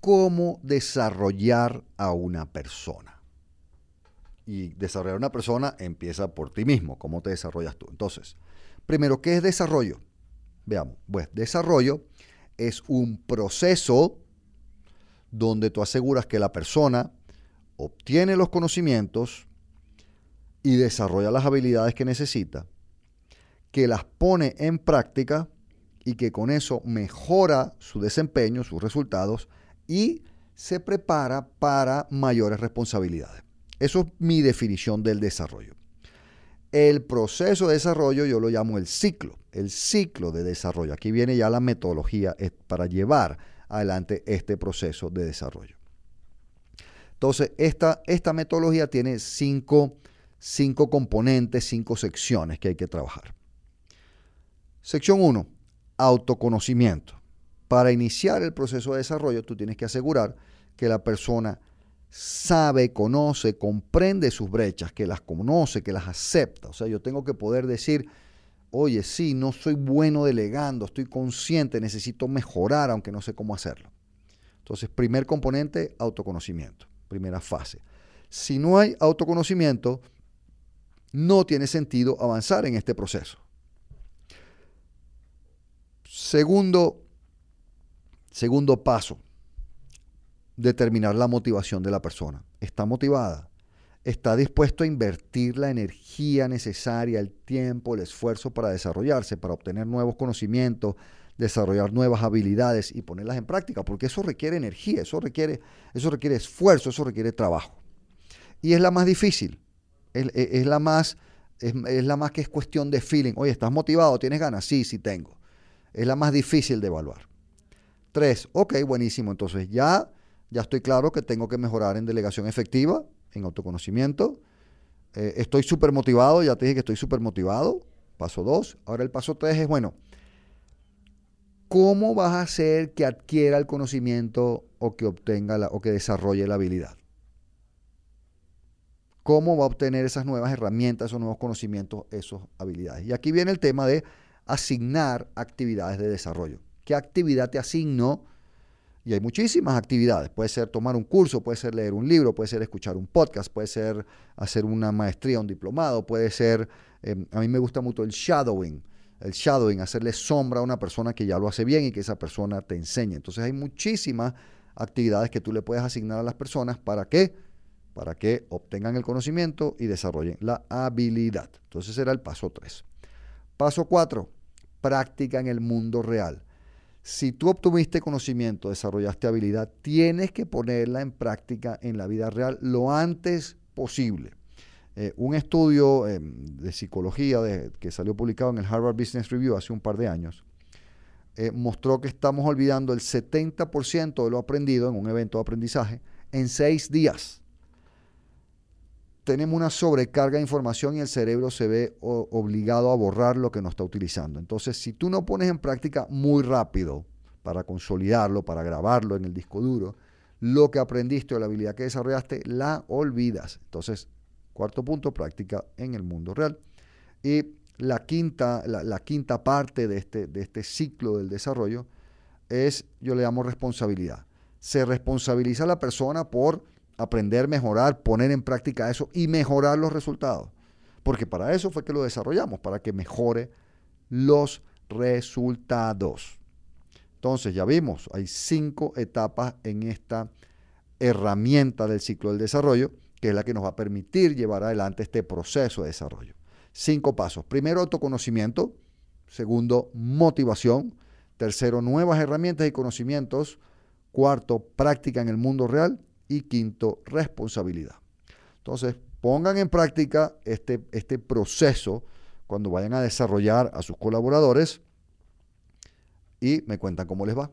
cómo desarrollar a una persona. Y desarrollar a una persona empieza por ti mismo, cómo te desarrollas tú. Entonces, primero, ¿qué es desarrollo? Veamos, pues desarrollo es un proceso donde tú aseguras que la persona obtiene los conocimientos y desarrolla las habilidades que necesita, que las pone en práctica y que con eso mejora su desempeño, sus resultados y se prepara para mayores responsabilidades. Eso es mi definición del desarrollo. El proceso de desarrollo yo lo llamo el ciclo, el ciclo de desarrollo. Aquí viene ya la metodología para llevar adelante este proceso de desarrollo. Entonces, esta, esta metodología tiene cinco, cinco componentes, cinco secciones que hay que trabajar. Sección 1, autoconocimiento. Para iniciar el proceso de desarrollo, tú tienes que asegurar que la persona sabe, conoce, comprende sus brechas, que las conoce, que las acepta. O sea, yo tengo que poder decir, oye, sí, no soy bueno delegando, estoy consciente, necesito mejorar, aunque no sé cómo hacerlo. Entonces, primer componente, autoconocimiento, primera fase. Si no hay autoconocimiento, no tiene sentido avanzar en este proceso. Segundo, segundo paso, determinar la motivación de la persona. ¿Está motivada? ¿Está dispuesto a invertir la energía necesaria, el tiempo, el esfuerzo para desarrollarse, para obtener nuevos conocimientos, desarrollar nuevas habilidades y ponerlas en práctica? Porque eso requiere energía, eso requiere, eso requiere esfuerzo, eso requiere trabajo. Y es la más difícil, es, la más, es, es la más que es cuestión de feeling. Oye, ¿estás motivado? ¿Tienes ganas? Sí, sí tengo. Es la más difícil de evaluar. Tres, ok, buenísimo. Entonces ya, ya estoy claro que tengo que mejorar en delegación efectiva, en autoconocimiento. Eh, estoy súper motivado, ya te dije que estoy súper motivado. Paso dos. Ahora el paso tres es, bueno, ¿cómo vas a hacer que adquiera el conocimiento o que obtenga la, o que desarrolle la habilidad? ¿Cómo va a obtener esas nuevas herramientas, esos nuevos conocimientos, esas habilidades? Y aquí viene el tema de asignar actividades de desarrollo. ¿Qué actividad te asigno? Y hay muchísimas actividades. Puede ser tomar un curso, puede ser leer un libro, puede ser escuchar un podcast, puede ser hacer una maestría, un diplomado, puede ser, em, a mí me gusta mucho el shadowing, el shadowing, hacerle sombra a una persona que ya lo hace bien y que esa persona te enseñe. Entonces hay muchísimas actividades que tú le puedes asignar a las personas para qué? Para que obtengan el conocimiento y desarrollen la habilidad. Entonces será el paso 3. Paso 4, práctica en el mundo real. Si tú obtuviste conocimiento, desarrollaste habilidad, tienes que ponerla en práctica en la vida real lo antes posible. Eh, un estudio em, de psicología que salió publicado en el Harvard Business Review hace un par de años eh, mostró que estamos olvidando el 70% de lo aprendido en un evento de aprendizaje en seis días tenemos una sobrecarga de información y el cerebro se ve obligado a borrar lo que no está utilizando. Entonces, si tú no pones en práctica muy rápido para consolidarlo, para grabarlo en el disco duro, lo que aprendiste o la habilidad que desarrollaste, la olvidas. Entonces, cuarto punto, práctica en el mundo real. Y la quinta, la, quinta parte de este, de este ciclo del desarrollo es, yo le llamo responsabilidad. Se responsabiliza a la persona por aprender, mejorar, poner en práctica eso y mejorar los resultados. Porque para eso fue que lo desarrollamos, para que mejore los resultados. Entonces, ya vimos, hay cinco etapas en esta herramienta del ciclo del desarrollo, que es la que nos va a permitir llevar adelante este proceso de desarrollo. Cinco pasos. Primero, autoconocimiento. Segundo, motivación. Tercero, nuevas herramientas y conocimientos. Cuarto, práctica en el mundo real. Y quinto, responsabilidad. Entonces, pongan en práctica este, este proceso cuando vayan a desarrollar a sus colaboradores y me cuentan cómo les va.